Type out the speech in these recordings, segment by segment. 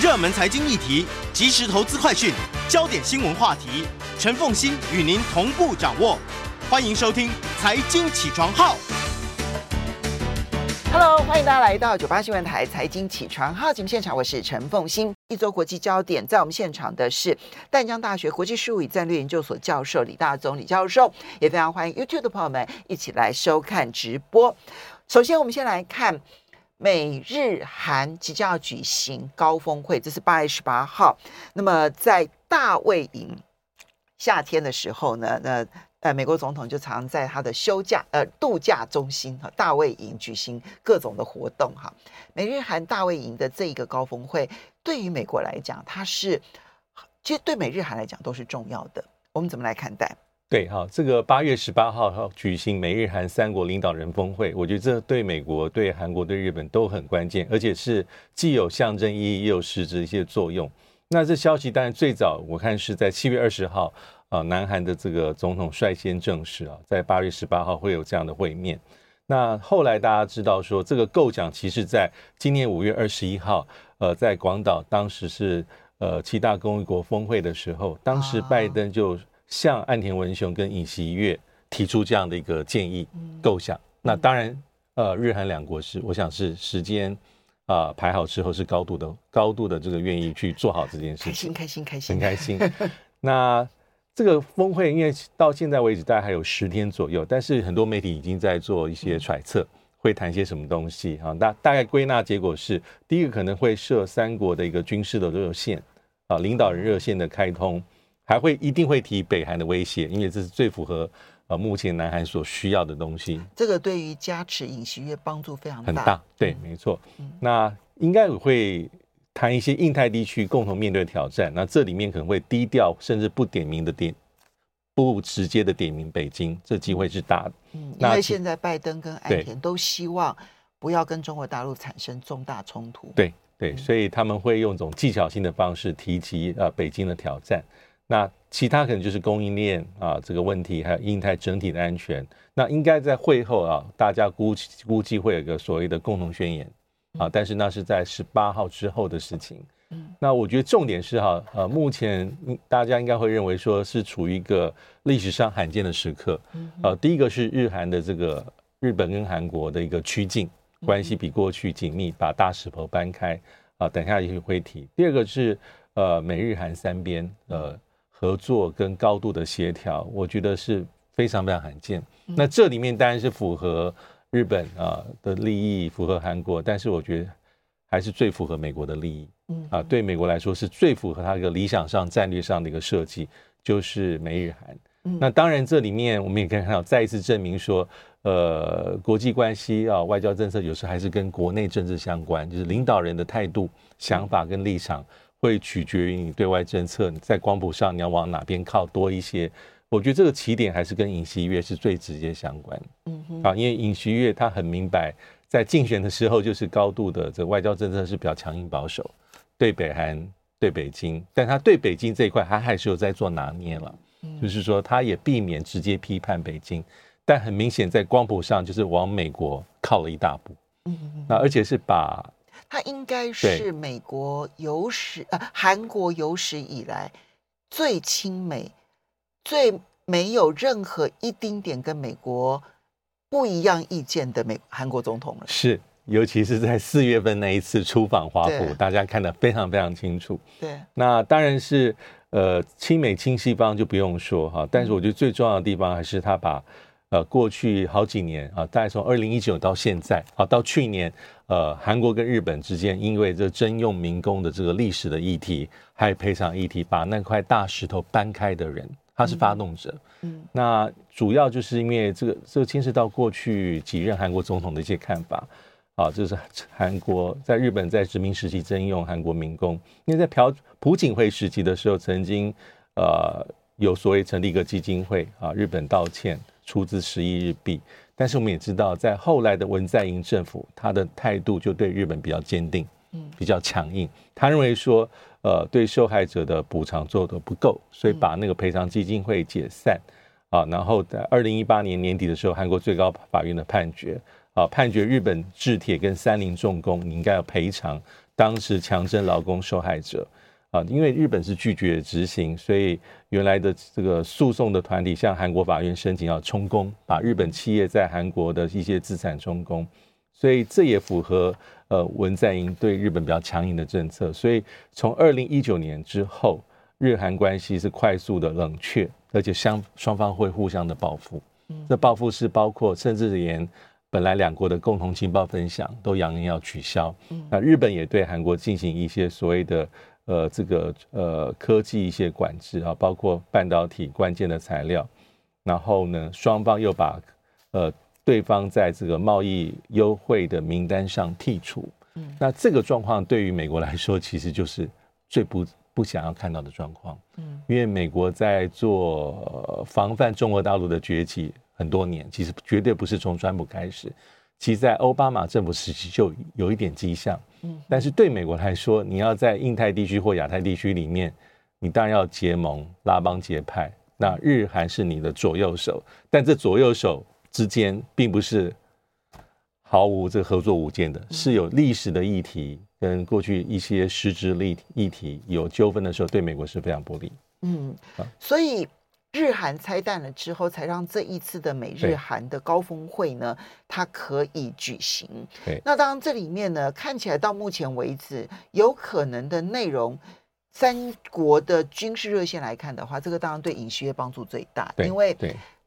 热门财经议题、即时投资快讯、焦点新闻话题，陈凤欣与您同步掌握。欢迎收听《财经起床号》。Hello，欢迎大家来到九八新闻台《财经起床号》节目现场，我是陈凤欣。一周国际焦点，在我们现场的是淡江大学国际事务与战略研究所教授李大宗李教授，也非常欢迎 YouTube 的朋友们一起来收看直播。首先，我们先来看。美日韩即将要举行高峰会，这是八月十八号。那么在大卫营夏天的时候呢，那呃美国总统就常在他的休假呃度假中心哈大卫营举行各种的活动哈。美日韩大卫营的这一个高峰会，对于美国来讲，它是其实对美日韩来讲都是重要的。我们怎么来看待？对，哈，这个八月十八号哈举行美日韩三国领导人峰会，我觉得这对美国、对韩国、对日本都很关键，而且是既有象征意义，也有实质一些作用。那这消息当然最早我看是在七月二十号啊，南韩的这个总统率先证实啊，在八月十八号会有这样的会面。那后来大家知道说，这个构想其实在今年五月二十一号，呃，在广岛当时是呃七大工业国峰会的时候，当时拜登就。向岸田文雄跟尹锡悦提出这样的一个建议构想，那当然，呃，日韩两国是，我想是时间啊排好之后是高度的高度的这个愿意去做好这件事情，开心开心开心，很开心。那这个峰会因为到现在为止大概还有十天左右，但是很多媒体已经在做一些揣测，会谈些什么东西啊？大大概归纳结果是，第一个可能会设三国的一个军事的热线啊，领导人热线的开通。还会一定会提北韩的威胁，因为这是最符合呃目前南韩所需要的东西。这个对于加持尹锡悦帮助非常大。很大，对，没错。嗯、那应该会谈一些印太地区共同面对的挑战。那这里面可能会低调，甚至不点名的点，不直接的点名北京，这机会是大的。嗯，因为现在拜登跟岸田都希望不要跟中国大陆产生重大冲突。对对，所以他们会用一种技巧性的方式提及呃北京的挑战。那其他可能就是供应链啊这个问题，还有印太整体的安全。那应该在会后啊，大家估估计会有一个所谓的共同宣言啊，但是那是在十八号之后的事情。那我觉得重点是哈，呃，目前大家应该会认为说是处于一个历史上罕见的时刻。呃，第一个是日韩的这个日本跟韩国的一个趋近关系比过去紧密，把大石头搬开啊，等一下也会提。第二个是呃美日韩三边呃。合作跟高度的协调，我觉得是非常非常罕见。那这里面当然是符合日本啊的利益，符合韩国，但是我觉得还是最符合美国的利益。啊，对美国来说是最符合它一个理想上战略上的一个设计，就是美日韩。那当然这里面我们也可以看到，再一次证明说，呃，国际关系啊，外交政策有时候还是跟国内政治相关，就是领导人的态度、想法跟立场。会取决于你对外政策，你在光谱上你要往哪边靠多一些。我觉得这个起点还是跟尹锡悦是最直接相关。嗯哼，啊，因为尹锡悦他很明白，在竞选的时候就是高度的这个外交政策是比较强硬保守，对北韩、对北京，但他对北京这一块他还是有在做拿捏了，就是说他也避免直接批判北京，但很明显在光谱上就是往美国靠了一大步。嗯哼，那而且是把。他应该是美国有史呃韩国有史以来最亲美、最没有任何一丁点跟美国不一样意见的美韩国总统了。是，尤其是在四月份那一次出访华府，大家看得非常非常清楚。对，那当然是呃亲美亲西方就不用说哈，但是我觉得最重要的地方还是他把。呃，过去好几年啊，大概从二零一九到现在啊，到去年，呃，韩国跟日本之间因为这征用民工的这个历史的议题，还有赔偿议题，把那块大石头搬开的人，他是发动者。嗯，那主要就是因为这个这个牵涉到过去几任韩国总统的一些看法啊，就是韩国在日本在殖民时期征用韩国民工，因为在朴朴槿惠时期的时候，曾经呃有所谓成立一个基金会啊，日本道歉出资十亿日币，但是我们也知道，在后来的文在寅政府，他的态度就对日本比较坚定，嗯，比较强硬，他认为说呃对受害者的补偿做的不够，所以把那个赔偿基金会解散。啊，然后在二零一八年年底的时候，韩国最高法院的判决。啊，判决日本制铁跟三菱重工，你应该要赔偿当时强征劳工受害者啊，因为日本是拒绝执行，所以原来的这个诉讼的团体向韩国法院申请要充公，把日本企业在韩国的一些资产充公，所以这也符合呃文在寅对日本比较强硬的政策，所以从二零一九年之后，日韩关系是快速的冷却，而且相双方会互相的报复，这报复是包括甚至连。本来两国的共同情报分享都扬言要取消，那日本也对韩国进行一些所谓的呃这个呃科技一些管制啊，包括半导体关键的材料，然后呢双方又把呃对方在这个贸易优惠的名单上剔除，那这个状况对于美国来说其实就是最不不想要看到的状况，嗯因为美国在做防范中国大陆的崛起。很多年，其实绝对不是从川普开始，其实在奥巴马政府时期就有一点迹象。嗯，但是对美国来说，你要在印太地区或亚太地区里面，你当然要结盟、拉帮结派。那日韩是你的左右手，但这左右手之间并不是毫无这个合作无间的，是有历史的议题跟过去一些实质议议题有纠纷的时候，对美国是非常不利。嗯，所以。日韩拆弹了之后，才让这一次的美日韩的高峰会呢，它可以举行。对，那当然这里面呢，看起来到目前为止有可能的内容，三国的军事热线来看的话，这个当然对尹锡悦帮助最大，因为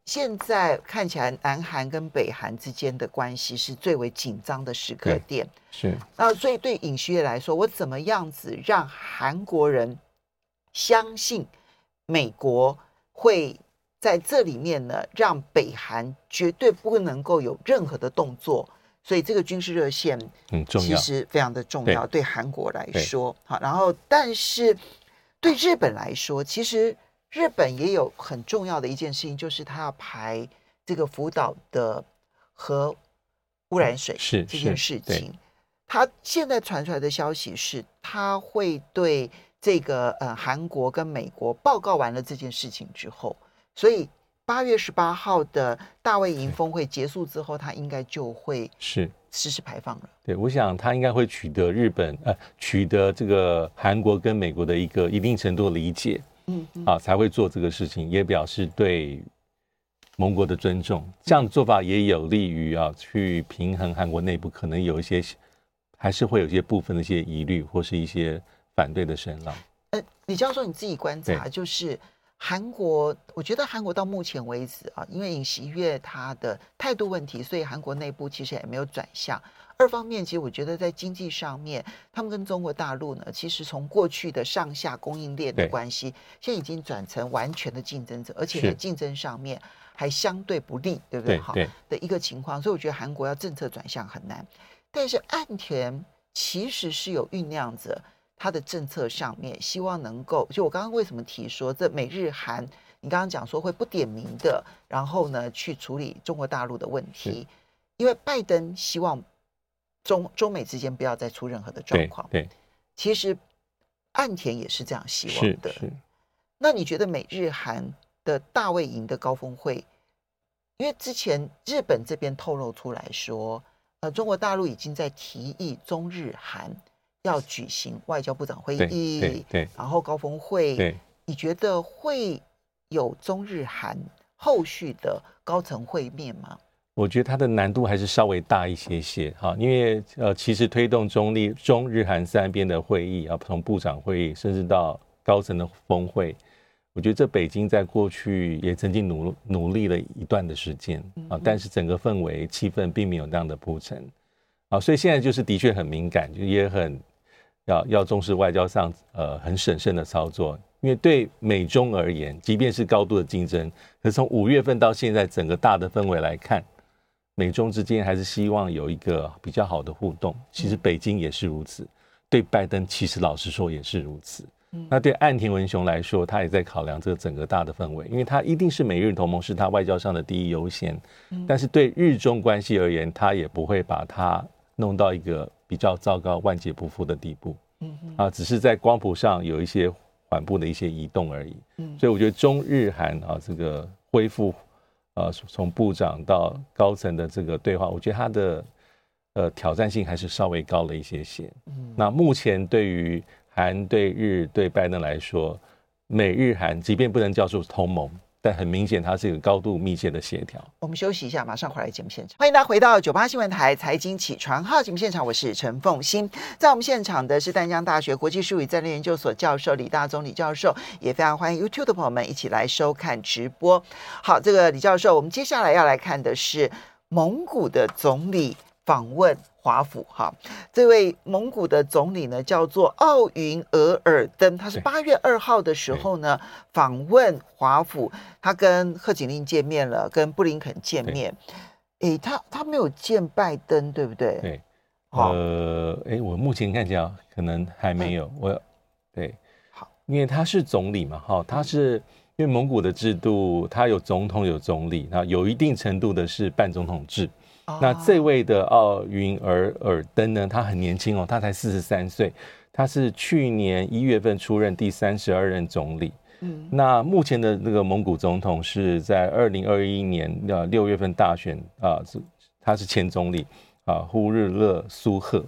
现在看起来南韩跟北韩之间的关系是最为紧张的时刻点。是，那所以对尹锡悦来说，我怎么样子让韩国人相信美国？会在这里面呢，让北韩绝对不能够有任何的动作，所以这个军事热线其实非常的重要，对韩国来说，好，然后但是对日本来说，其实日本也有很重要的一件事情，就是他要排这个福岛的核污染水是这件事情，他现在传出来的消息是，他会对。这个呃，韩国跟美国报告完了这件事情之后，所以八月十八号的大卫营峰会结束之后，他应该就会是实施排放了。对，我想他应该会取得日本呃，取得这个韩国跟美国的一个一定程度的理解，嗯，啊，才会做这个事情，也表示对盟国的尊重。这样的做法也有利于啊，去平衡韩国内部可能有一些，还是会有一些部分的一些疑虑或是一些。反对的声浪。呃，李教授你自己观察，就是韩国，我觉得韩国到目前为止啊，因为尹锡悦他的态度问题，所以韩国内部其实也没有转向。二方面，其实我觉得在经济上面，他们跟中国大陆呢，其实从过去的上下供应链的关系，现在已经转成完全的竞争者，而且在竞争上面还相对不利，对不对？好的一个情况，所以我觉得韩国要政策转向很难。但是岸田其实是有酝酿着。他的政策上面，希望能够就我刚刚为什么提说这美日韩，你刚刚讲说会不点名的，然后呢去处理中国大陆的问题，因为拜登希望中中美之间不要再出任何的状况。对，其实岸田也是这样希望的。那你觉得美日韩的大卫营的高峰会，因为之前日本这边透露出来说，呃，中国大陆已经在提议中日韩。要举行外交部长会议，对，对，然后高峰会，对，你觉得会有中日韩后续的高层会面吗？我觉得它的难度还是稍微大一些些哈，因为呃，其实推动中立中日韩三边的会议啊，从部长会议甚至到高层的峰会，我觉得这北京在过去也曾经努努力了一段的时间啊，但是整个氛围气氛并没有那样的铺陈啊，所以现在就是的确很敏感，就也很。要要重视外交上呃很审慎的操作，因为对美中而言，即便是高度的竞争，可是从五月份到现在整个大的氛围来看，美中之间还是希望有一个比较好的互动。其实北京也是如此，对拜登其实老实说也是如此。那对岸田文雄来说，他也在考量这个整个大的氛围，因为他一定是美日同盟是他外交上的第一优先。但是对日中关系而言，他也不会把它弄到一个比较糟糕、万劫不复的地步。嗯啊，只是在光谱上有一些缓步的一些移动而已。嗯所以我觉得中日韩啊，这个恢复啊从部长到高层的这个对话，我觉得它的呃挑战性还是稍微高了一些些。嗯那目前对于韩对日对拜登来说，美日韩即便不能叫做同盟，但很明显它是一个高度密切的协调。我们休息一下，马上回来节目现场。欢迎大家回到九八新闻台财经起床号节目现场，我是陈凤欣。在我们现场的是淡江大学国际术语战略研究所教授李大宗李教授，也非常欢迎 YouTube 的朋友们一起来收看直播。好，这个李教授，我们接下来要来看的是蒙古的总理访问。华府哈，这位蒙古的总理呢，叫做奥云额尔登，他是八月二号的时候呢访问华府，他跟贺锦丽见面了，跟布林肯见面，诶，他他没有见拜登，对不对？对，呃，诶，我目前看起来可能还没有，我对，好，因为他是总理嘛，哈，他是因为蒙古的制度，他有总统有总理，那有一定程度的是半总统制。那这位的奥云尔尔登呢？他很年轻哦，他才四十三岁，他是去年一月份出任第三十二任总理。嗯，那目前的那个蒙古总统是在二零二一年的六月份大选啊，是他是前总理啊，呼日勒苏赫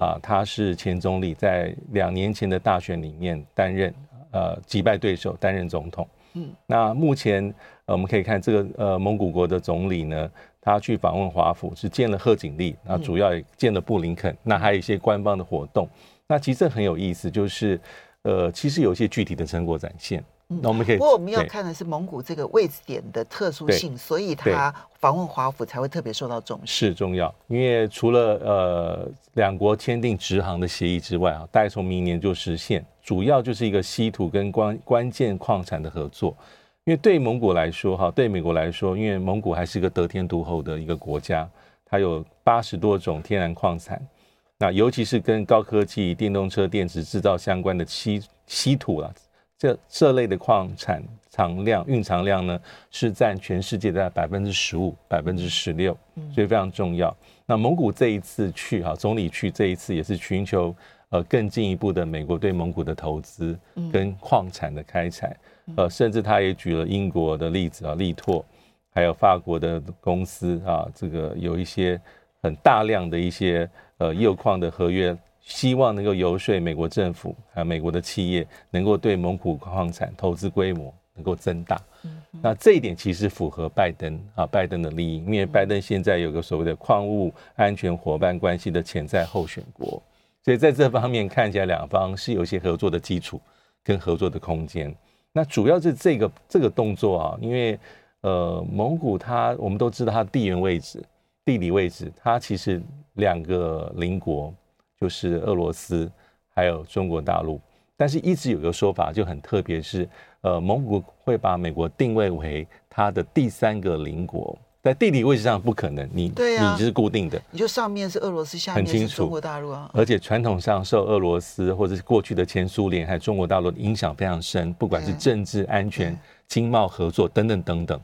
啊，他是前总理，在两年前的大选里面担任呃击败对手担任总统。嗯，那目前我们可以看这个呃蒙古国的总理呢。他去访问华府，是见了贺锦丽，那主要也见了布林肯，那还有一些官方的活动。那其实很有意思，就是呃，其实有一些具体的成果展现。那我们可以，不过我们要看的是蒙古这个位置点的特殊性，所以他访问华府才会特别受到重视。是重要，因为除了呃两国签订直航的协议之外啊，大概从明年就实现，主要就是一个稀土跟关关键矿产的合作。因为对蒙古来说，哈，对美国来说，因为蒙古还是一个得天独厚的一个国家，它有八十多种天然矿产，那尤其是跟高科技电动车电池制造相关的稀稀土啊，这这类的矿产藏量蕴藏量呢，是占全世界的百分之十五、百分之十六，所以非常重要。那蒙古这一次去哈，总理去这一次也是寻求呃更进一步的美国对蒙古的投资跟矿产的开采。呃，甚至他也举了英国的例子啊，力拓，还有法国的公司啊，这个有一些很大量的一些呃铀矿的合约，希望能够游说美国政府还有美国的企业，能够对蒙古矿产投资规模能够增大。那这一点其实符合拜登啊，拜登的利益，因为拜登现在有个所谓的矿物安全伙伴关系的潜在候选国，所以在这方面看起来两方是有一些合作的基础跟合作的空间。那主要是这个这个动作啊，因为呃，蒙古它我们都知道它地缘位置、地理位置，它其实两个邻国就是俄罗斯还有中国大陆，但是一直有个说法就很特别，是呃，蒙古会把美国定位为它的第三个邻国。在地理位置上不可能，你你就是固定的，你就上面是俄罗斯，下面是中国大陆啊。而且传统上受俄罗斯或者是过去的前苏联还有中国大陆的影响非常深，不管是政治、安全、经贸合作等等等等。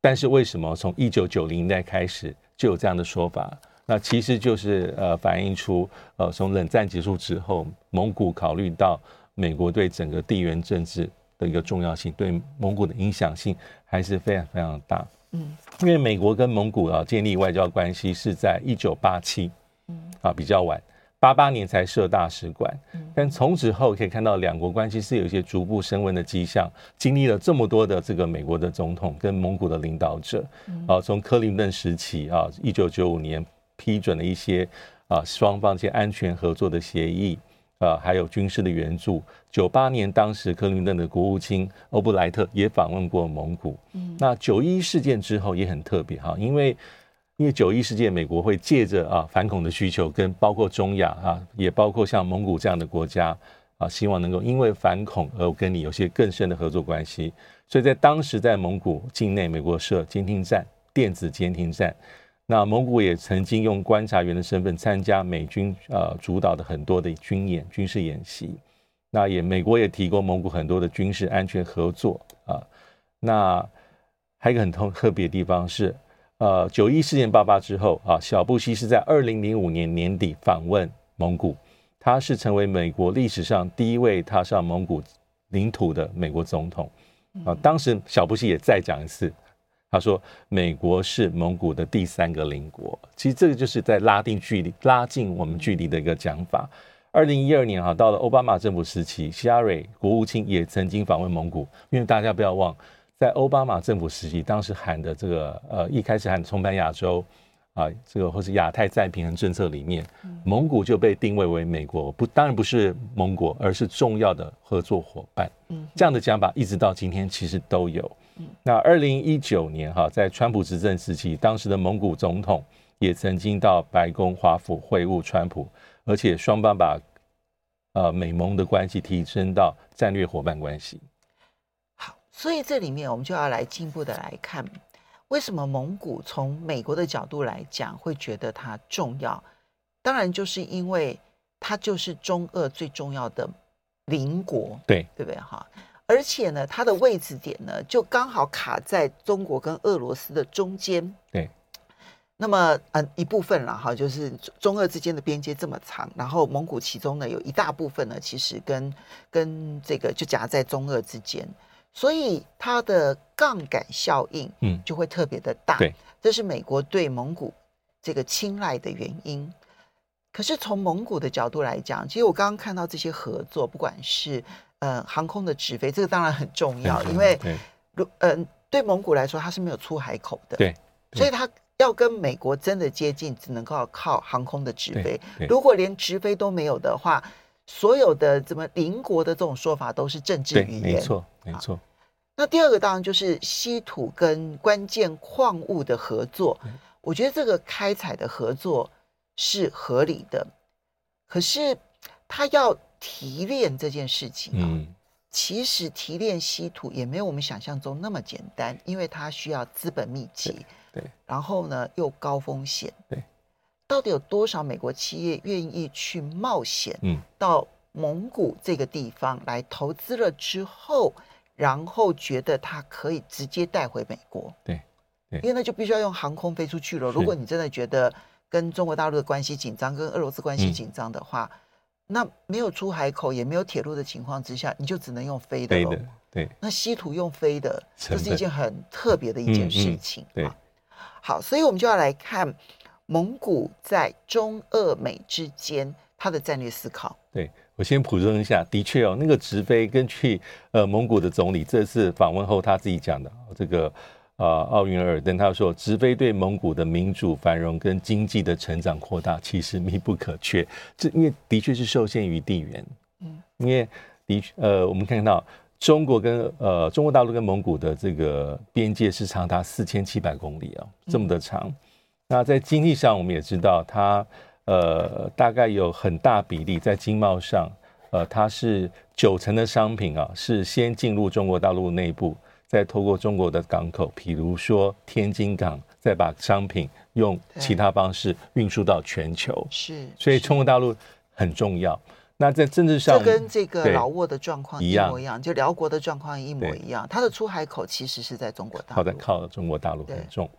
但是为什么从一九九零年代开始就有这样的说法？那其实就是呃反映出呃从冷战结束之后，蒙古考虑到美国对整个地缘政治的一个重要性，对蒙古的影响性还是非常非常大。嗯，因为美国跟蒙古啊建立外交关系是在一九八七，嗯啊比较晚，八八年才设大使馆，但从此后可以看到两国关系是有一些逐步升温的迹象。经历了这么多的这个美国的总统跟蒙古的领导者，啊从克林顿时期啊一九九五年批准了一些啊双方一些安全合作的协议。啊，还有军事的援助。九八年，当时克林顿的国务卿欧布莱特也访问过蒙古。嗯，那九一事件之后也很特别哈，因为因为九一事件，美国会借着啊反恐的需求，跟包括中亚啊，也包括像蒙古这样的国家啊，希望能够因为反恐而跟你有些更深的合作关系。所以在当时在蒙古境内，美国设监听站、电子监听站。那蒙古也曾经用观察员的身份参加美军呃主导的很多的军演、军事演习。那也美国也提供蒙古很多的军事安全合作啊。那还有一个很特特别的地方是，呃，九一事件爆发之后啊，小布希是在二零零五年年底访问蒙古，他是成为美国历史上第一位踏上蒙古领土的美国总统啊。当时小布希也再讲一次。他说：“美国是蒙古的第三个邻国。”其实这个就是在拉近距离、拉近我们距离的一个讲法。二零一二年哈，到了奥巴马政府时期，希拉蕊国务卿也曾经访问蒙古。因为大家不要忘，在奥巴马政府时期，当时喊的这个呃，一开始喊重返亚洲啊，这个或是亚太再平衡政策里面，蒙古就被定位为美国不，当然不是盟国，而是重要的合作伙伴。嗯这样的讲法一直到今天其实都有。那二零一九年哈，在川普执政时期，当时的蒙古总统也曾经到白宫华府会晤川普，而且双方把呃美蒙的关系提升到战略伙伴关系。好，所以这里面我们就要来进一步的来看，为什么蒙古从美国的角度来讲会觉得它重要？当然就是因为它就是中俄最重要的邻国，对对不对哈？而且呢，它的位置点呢，就刚好卡在中国跟俄罗斯的中间。对。那么，嗯，一部分了哈，就是中俄之间的边界这么长，然后蒙古其中呢有一大部分呢，其实跟跟这个就夹在中俄之间，所以它的杠杆效应，嗯，就会特别的大。对。这是美国对蒙古这个青睐的原因。可是从蒙古的角度来讲，其实我刚刚看到这些合作，不管是。呃，航空的直飞，这个当然很重要，因为如嗯、呃，对蒙古来说，它是没有出海口的，对，所以它要跟美国真的接近，只能够靠航空的直飞。如果连直飞都没有的话，所有的怎么邻国的这种说法都是政治语言，没错，没错。那第二个当然就是稀土跟关键矿物的合作，我觉得这个开采的合作是合理的，可是它要。提炼这件事情啊，嗯，其实提炼稀土也没有我们想象中那么简单，因为它需要资本密集，对，对，然后呢又高风险，对，到底有多少美国企业愿意去冒险，嗯，到蒙古这个地方来投资了之后，然后觉得它可以直接带回美国，对，对，因为那就必须要用航空飞出去了。如果你真的觉得跟中国大陆的关系紧张，跟俄罗斯关系紧张的话，嗯那没有出海口，也没有铁路的情况之下，你就只能用飞的喽。对，那稀土用飞的，这是一件很特别的一件事情。嗯嗯、对，好，所以我们就要来看蒙古在中俄美之间它的战略思考。对，我先补充一下，的确哦，那个直飞，根据呃蒙古的总理这次访问后他自己讲的这个。啊，奥运尔登他说，直飞对蒙古的民主繁荣跟经济的成长扩大其实密不可缺。这因为的确是受限于地缘，嗯，因为的确呃，我们看到中国跟呃中国大陆跟蒙古的这个边界是长达四千七百公里啊，这么的长。那在经济上，我们也知道它呃大概有很大比例在经贸上，呃，它是九成的商品啊是先进入中国大陆内部。再透过中国的港口，比如说天津港，再把商品用其他方式运输到全球。是，所以中国大陆很重要。那在政治上，就跟这个老挝的状况一模一样，就辽国的状况一模一样。它的出海口其实是在中国大陆，靠在靠中国大陆很重。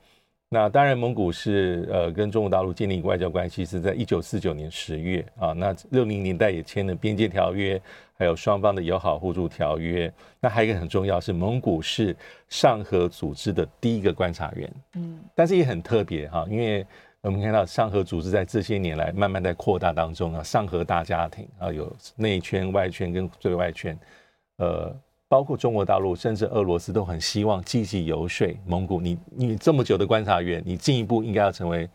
那当然，蒙古是呃跟中国大陆建立外交关系是在一九四九年十月啊。那六零年代也签了边界条约，还有双方的友好互助条约。那还有一个很重要是，蒙古是上合组织的第一个观察员。嗯，但是也很特别哈，因为我们看到上合组织在这些年来慢慢在扩大当中啊，上合大家庭啊，有内圈、外圈跟最外圈，呃。包括中国大陆，甚至俄罗斯都很希望积极游说蒙古。你你这么久的观察员，你进一步应该要成为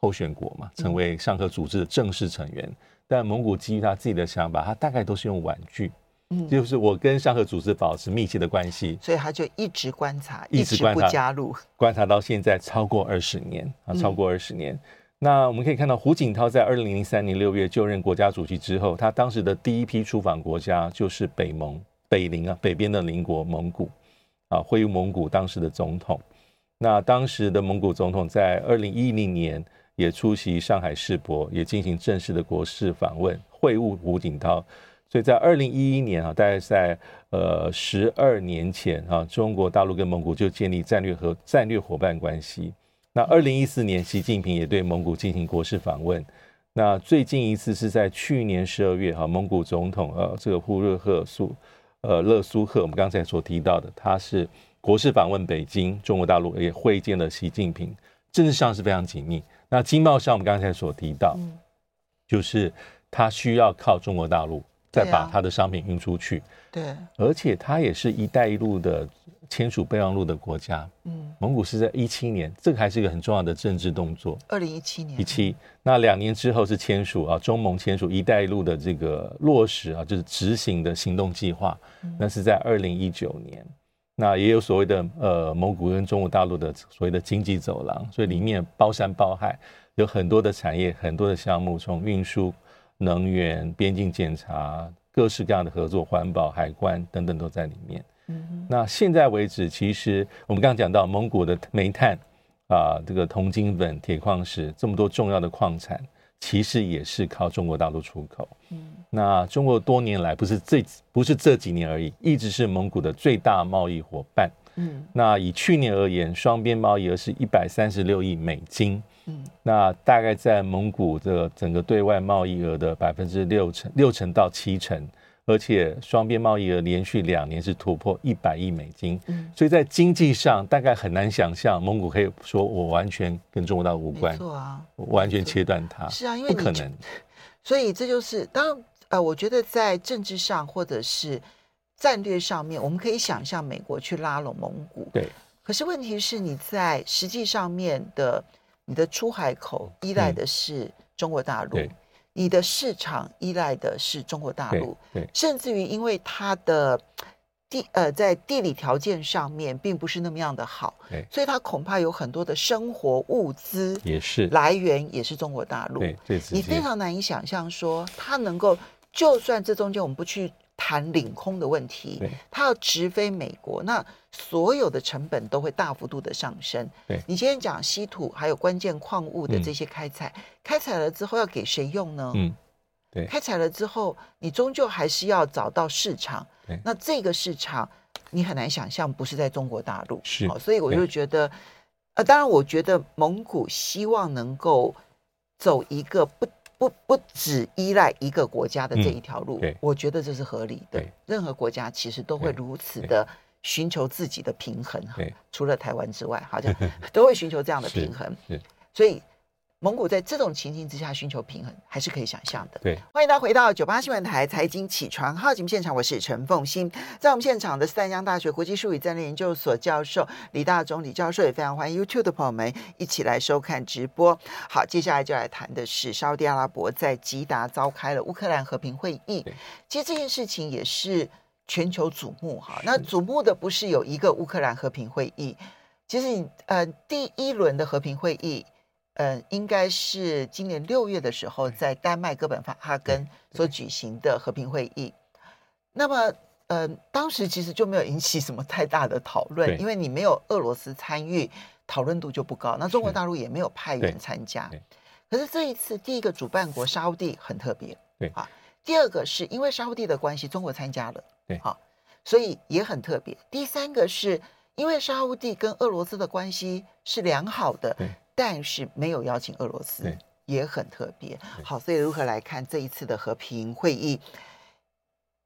候选国嘛，成为上合组织的正式成员。但蒙古基于他自己的想法，他大概都是用婉拒，嗯，就是我跟上合组织保持密切的关系，所以他就一直观察，一直观察，不加入，观察到现在超过二十年啊，超过二十年。那我们可以看到，胡锦涛在二零零三年六月就任国家主席之后，他当时的第一批出访国家就是北蒙。北邻啊，北边的邻国蒙古啊，会晤蒙古当时的总统。那当时的蒙古总统在二零一零年也出席上海世博，也进行正式的国事访问，会晤胡锦涛。所以在二零一一年啊，大概在呃十二年前啊，中国大陆跟蒙古就建立战略和战略伙伴关系。那二零一四年，习近平也对蒙古进行国事访问。那最近一次是在去年十二月哈，蒙古总统呃这个呼热赫苏呃勒苏赫，我们刚才所提到的，他是国事访问北京，中国大陆也会见了习近平，政治上是非常紧密。那经贸上，我们刚才所提到，就是他需要靠中国大陆。再把他的商品运出去，对，而且他也是一带一路的签署备忘录的国家。嗯，蒙古是在一七年，这个还是一个很重要的政治动作。二零一七年，一七，那两年之后是签署啊，中蒙签署一带一路的这个落实啊，就是执行的行动计划。那是在二零一九年，那也有所谓的呃，蒙古跟中国大陆的所谓的经济走廊，所以里面包山包海，有很多的产业，很多的项目，从运输。能源、边境检查、各式各样的合作、环保、海关等等都在里面。嗯，那现在为止，其实我们刚刚讲到蒙古的煤炭啊，这个铜金粉、铁矿石这么多重要的矿产，其实也是靠中国大陆出口。嗯，那中国多年来不是这不是这几年而已，一直是蒙古的最大贸易伙伴。嗯，那以去年而言，双边贸易额是一百三十六亿美金。嗯，那大概在蒙古的整个对外贸易额的百分之六成，六成到七成，而且双边贸易额连续两年是突破一百亿美金。嗯，所以在经济上大概很难想象蒙古可以说我完全跟中国大陆无关，错啊，完全切断它是啊，因为不可能。所以这就是当呃，我觉得在政治上或者是战略上面，我们可以想象美国去拉拢蒙古，对。可是问题是你在实际上面的。你的出海口依赖的是中国大陆，你的市场依赖的是中国大陆，甚至于因为它的地呃在地理条件上面并不是那么样的好，所以它恐怕有很多的生活物资也是来源也是中国大陆，你非常难以想象说它能够，就算这中间我们不去。谈领空的问题，它要直飞美国，那所有的成本都会大幅度的上升。对，你今天讲稀土还有关键矿物的这些开采，嗯、开采了之后要给谁用呢？嗯，对，开采了之后，你终究还是要找到市场。对，那这个市场你很难想象不是在中国大陆。是，哦，所以我就觉得，呃，当然，我觉得蒙古希望能够走一个不。不不只依赖一个国家的这一条路，嗯，我觉得这是合理的。任何国家其实都会如此的寻求自己的平衡，除了台湾之外，好像 都会寻求这样的平衡。所以。蒙古在这种情形之下寻求平衡，还是可以想象的。对，欢迎大家回到九八新闻台财经起床号节目现场，我是陈凤欣，在我们现场的是淡江大学国际术语战略研究所教授李大中李教授，也非常欢迎 YouTube 的朋友们一起来收看直播。好，接下来就来谈的是沙乌地阿拉伯在吉达召开了乌克兰和平会议。其实这件事情也是全球瞩目哈。那瞩目的不是有一个乌克兰和平会议，其实呃第一轮的和平会议。嗯，应该是今年六月的时候，在丹麦哥本哈根所举行的和平会议。那么，嗯，当时其实就没有引起什么太大的讨论，因为你没有俄罗斯参与，讨论度就不高。那中国大陆也没有派员参加。可是这一次，第一个主办国沙乌地很特别，对啊。第二个是因为沙乌地的关系，中国参加了，对啊，所以也很特别。第三个是因为沙乌地跟俄罗斯的关系是良好的。但是没有邀请俄罗斯，也很特别。好，所以如何来看这一次的和平会议？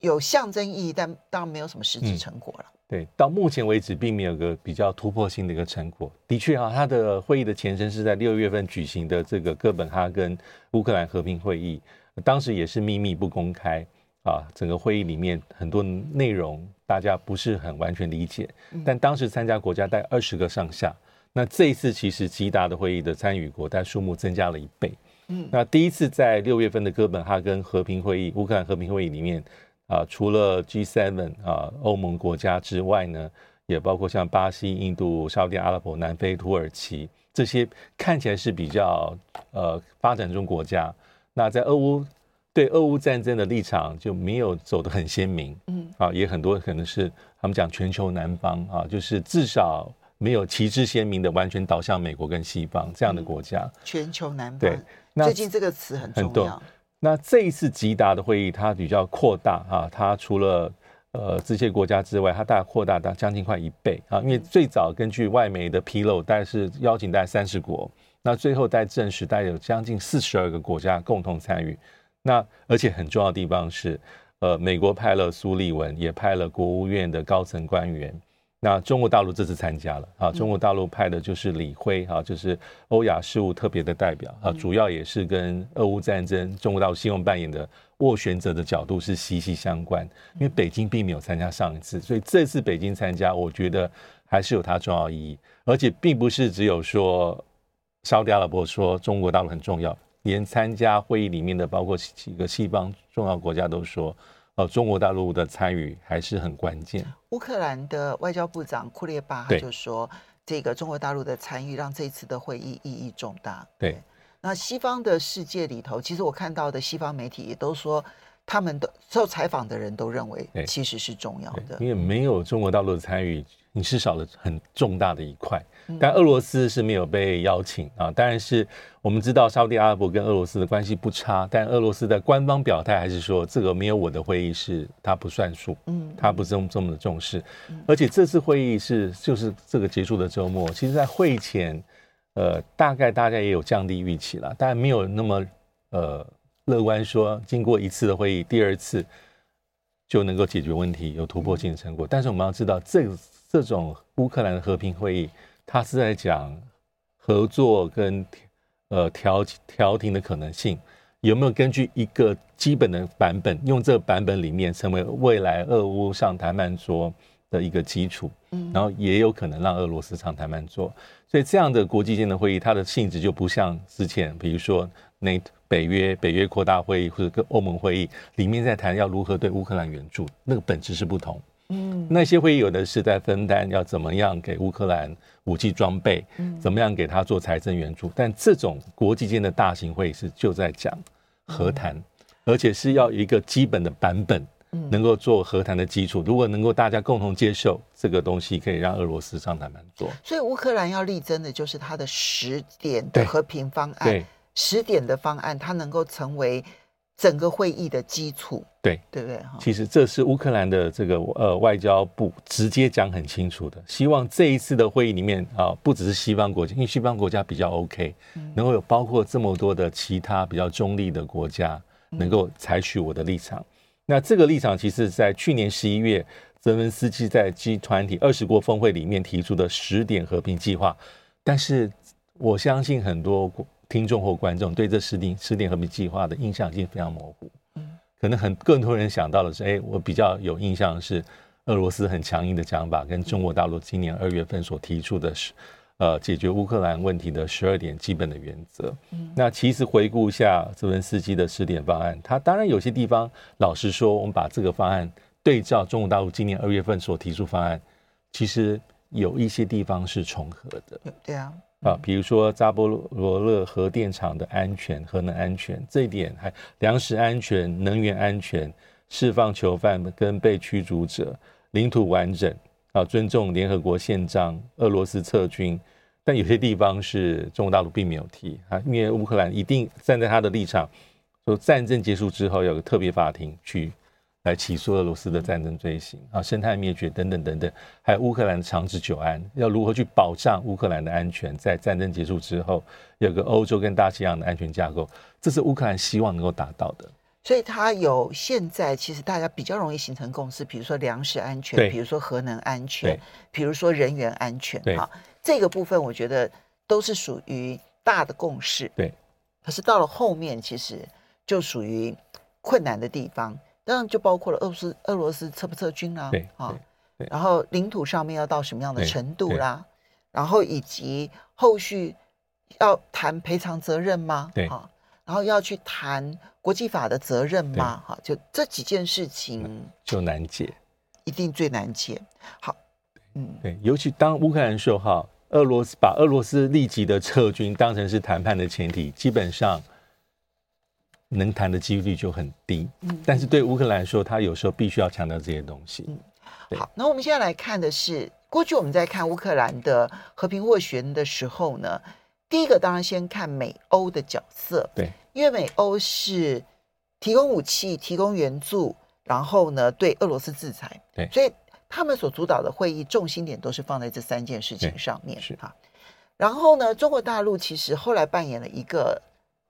有象征意义，但当然没有什么实质成果了。嗯。对，到目前为止，并没有个比较突破性的一个成果。的确啊，他的会议的前身是在六月份举行的这个哥本哈根乌克兰和平会议，当时也是秘密不公开啊。整个会议里面很多内容大家不是很完全理解，但当时参加国家在二十个上下。那这一次其实吉达的会议的参与国，但数目增加了一倍。嗯，那第一次在六月份的哥本哈根和平会议，乌克兰和平会议里面，啊，除了 G7 啊欧盟国家之外呢，也包括像巴西、印度、沙特阿拉伯、南非、土耳其这些看起来是比较呃发展中国家。那在俄乌对俄乌战争的立场就没有走得很鲜明。嗯，啊，也很多可能是他们讲全球南方啊，就是至少。没有旗帜鲜明的完全倒向美国跟西方这样的国家。全球南方。对，那最近这个词很重要。那这一次吉达的会议，它比较扩大啊，它除了呃这些国家之外，它大概扩大到将近快一倍啊。因为最早根据外媒的披露，大概是邀请大概三十国，那最后在证实，大概有将近四十二个国家共同参与。那而且很重要的地方是，呃，美国派了苏利文，也派了国务院的高层官员。那中国大陆这次参加了啊，中国大陆派的就是李辉啊，就是欧亚事务特别的代表啊，主要也是跟俄乌战争中国大陆信用扮演的斡旋者的角度是息息相关。因为北京并没有参加上一次，所以这次北京参加，我觉得还是有它重要意义。而且并不是只有说沙特阿拉伯说中国大陆很重要，连参加会议里面的包括几个西方重要国家都说。呃，中国大陆的参与还是很关键。乌克兰的外交部长库列巴他就说，这个中国大陆的参与让这次的会议意义重大。对，那西方的世界里头，其实我看到的西方媒体也都说，他们的受采访的人都认为，其实是重要的，因为没有中国大陆的参与，你是少了很重大的一块。但俄罗斯是没有被邀请啊，当然是我们知道沙特阿拉伯跟俄罗斯的关系不差，但俄罗斯的官方表态还是说，这个没有我的会议是它不算数，嗯，它不是这么这么的重视，而且这次会议是就是这个结束的周末，其实在会前，呃，大概大家也有降低预期了，但没有那么呃乐观说经过一次的会议，第二次就能够解决问题，有突破性的成果。但是我们要知道，这这种乌克兰的和平会议。它是在讲合作跟呃调调停的可能性，有没有根据一个基本的版本，用这个版本里面成为未来俄乌上谈判桌的一个基础，然后也有可能让俄罗斯上谈判桌。所以这样的国际间的会议，它的性质就不像之前，比如说那北约北约扩大会议或者跟欧盟会议里面在谈要如何对乌克兰援助，那个本质是不同。嗯，那些会议有的是在分担要怎么样给乌克兰武器装备，怎么样给他做财政援助。但这种国际间的大型会议是就在讲和谈，而且是要一个基本的版本，能够做和谈的基础。如果能够大家共同接受这个东西，可以让俄罗斯上谈判桌。所以乌克兰要力争的就是它的十点的和平方案，对，十点的方案，它能够成为。整个会议的基础，对对不对？其实这是乌克兰的这个呃外交部直接讲很清楚的，希望这一次的会议里面啊，不只是西方国家，因为西方国家比较 OK，能够有包括这么多的其他比较中立的国家能够采取我的立场。那这个立场其实，在去年十一月，泽文斯基在 G 团体二十国峰会里面提出的十点和平计划，但是我相信很多国。听众或观众对这十点十点和平计划的印象已经非常模糊，嗯，可能很更多人想到的是，哎，我比较有印象的是俄罗斯很强硬的讲法，跟中国大陆今年二月份所提出的是，呃，解决乌克兰问题的十二点基本的原则。嗯，那其实回顾一下泽文斯基的十点方案，他当然有些地方，老实说，我们把这个方案对照中国大陆今年二月份所提出方案，其实有一些地方是重合的。对啊。啊，比如说扎波罗勒核电厂的安全、核能安全这一点，还粮食安全、能源安全、释放囚犯跟被驱逐者、领土完整啊，尊重联合国宪章、俄罗斯撤军，但有些地方是中国大陆并没有提啊，因为乌克兰一定站在他的立场，说战争结束之后有个特别法庭去。来起诉俄罗斯的战争罪行啊，生态灭绝等等等等，还有乌克兰的长治久安，要如何去保障乌克兰的安全？在战争结束之后，有个欧洲跟大西洋的安全架构，这是乌克兰希望能够达到的。所以它有现在其实大家比较容易形成共识，比如说粮食安全，比如说核能安全，比如说人员安全，哈，这个部分我觉得都是属于大的共识。对，可是到了后面，其实就属于困难的地方。当然就包括了俄罗斯，俄罗斯撤不撤军啦，对啊，然后领土上面要到什么样的程度啦，然后以及后续要谈赔偿责任吗？对啊，然后要去谈国际法的责任吗？哈，就这几件事情就难解，一定最难解。好，嗯，对，尤其当乌克兰说哈，俄罗斯把俄罗斯立即的撤军当成是谈判的前提，基本上。能谈的几率就很低，嗯，但是对乌克兰来说，他有时候必须要强调这些东西。嗯，好，那我们现在来看的是过去我们在看乌克兰的和平斡旋的时候呢，第一个当然先看美欧的角色，对，因为美欧是提供武器、提供援助，然后呢对俄罗斯制裁，对，所以他们所主导的会议重心点都是放在这三件事情上面，是啊。然后呢，中国大陆其实后来扮演了一个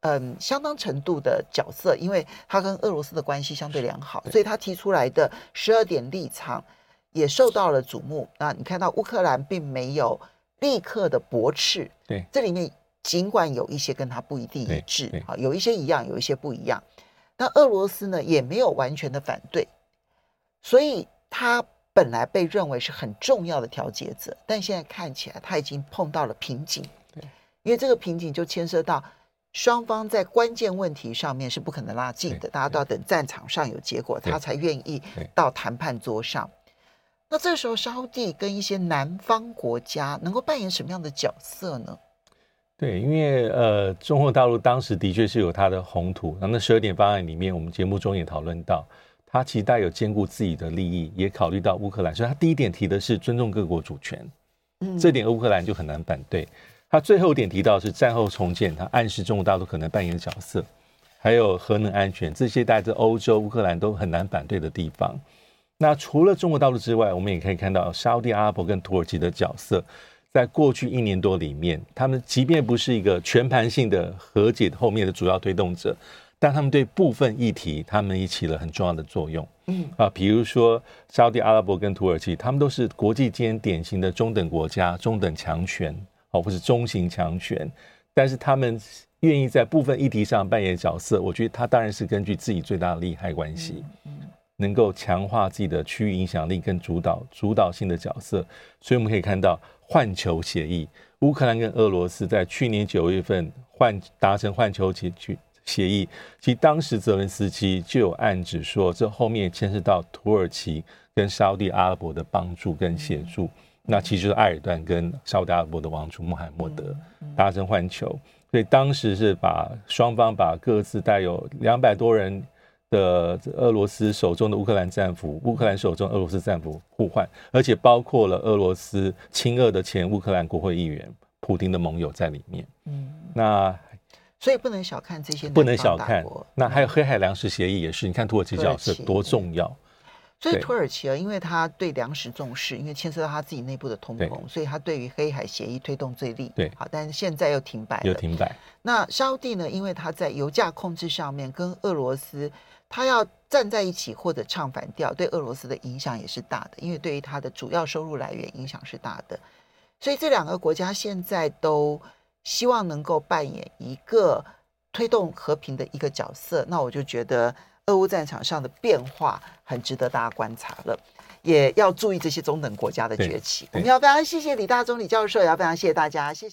嗯相当程度的角色，因为他跟俄罗斯的关系相对良好，所以他提出来的十二点立场也受到了瞩目。那你看到乌克兰并没有。立刻的驳斥，对，这里面尽管有一些跟他不一定一致，啊，有一些一样，有一些不一样。那俄罗斯呢，也没有完全的反对，所以他本来被认为是很重要的调节者，但现在看起来他已经碰到了瓶颈，对，因为这个瓶颈就牵涉到双方在关键问题上面是不可能拉近的，大家都要等战场上有结果，他才愿意到谈判桌上。那这时候，沙地跟一些南方国家能够扮演什么样的角色呢？对，因为呃，中国大陆当时的确是有它的红土。那那十二点方案里面，我们节目中也讨论到，它其实带有兼顾自己的利益，也考虑到乌克兰。所以，他第一点提的是尊重各国主权，嗯，这点乌克兰就很难反对。他最后一点提到是战后重建，他暗示中国大陆可能扮演的角色，还有核能安全，这些带着欧洲、乌克兰都很难反对的地方。那除了中国大陆之外，我们也可以看到沙乌地阿拉伯跟土耳其的角色，在过去一年多里面，他们即便不是一个全盘性的和解后面的主要推动者，但他们对部分议题，他们也起了很重要的作用。嗯啊，比如说沙乌地阿拉伯跟土耳其，他们都是国际间典型的中等国家、中等强权，哦，或是中型强权，但是他们愿意在部分议题上扮演角色，我觉得他当然是根据自己最大的利害关系。嗯能够强化自己的区域影响力跟主导主导性的角色，所以我们可以看到换球协议，乌克兰跟俄罗斯在去年九月份换达成换球协协协议，其实当时泽连斯基就有暗指说，这后面牵涉到土耳其跟沙乌地阿拉伯的帮助跟协助，那其实就是埃尔段跟沙乌地阿拉伯的王储穆罕默德达成换球，所以当时是把双方把各自带有两百多人。的俄罗斯手中的乌克兰战俘，乌克兰手中俄罗斯战俘互换，而且包括了俄罗斯亲俄的前乌克兰国会议员普丁的盟友在里面。嗯，那所以不能小看这些，不能小看。那还有黑海粮食协议也是，你看土耳其角色多重要。所以土耳其啊，因为他对粮食重视，因为牵涉到他自己内部的通膨，所以他对于黑海协议推动最力。对，好，但是现在又停摆了，又停摆。那沙乌地呢？因为他在油价控制上面跟俄罗斯。他要站在一起或者唱反调，对俄罗斯的影响也是大的，因为对于他的主要收入来源影响是大的，所以这两个国家现在都希望能够扮演一个推动和平的一个角色。那我就觉得俄乌战场上的变化很值得大家观察了，也要注意这些中等国家的崛起。我们要非常谢谢李大中李教授，也要非常谢谢大家，谢谢。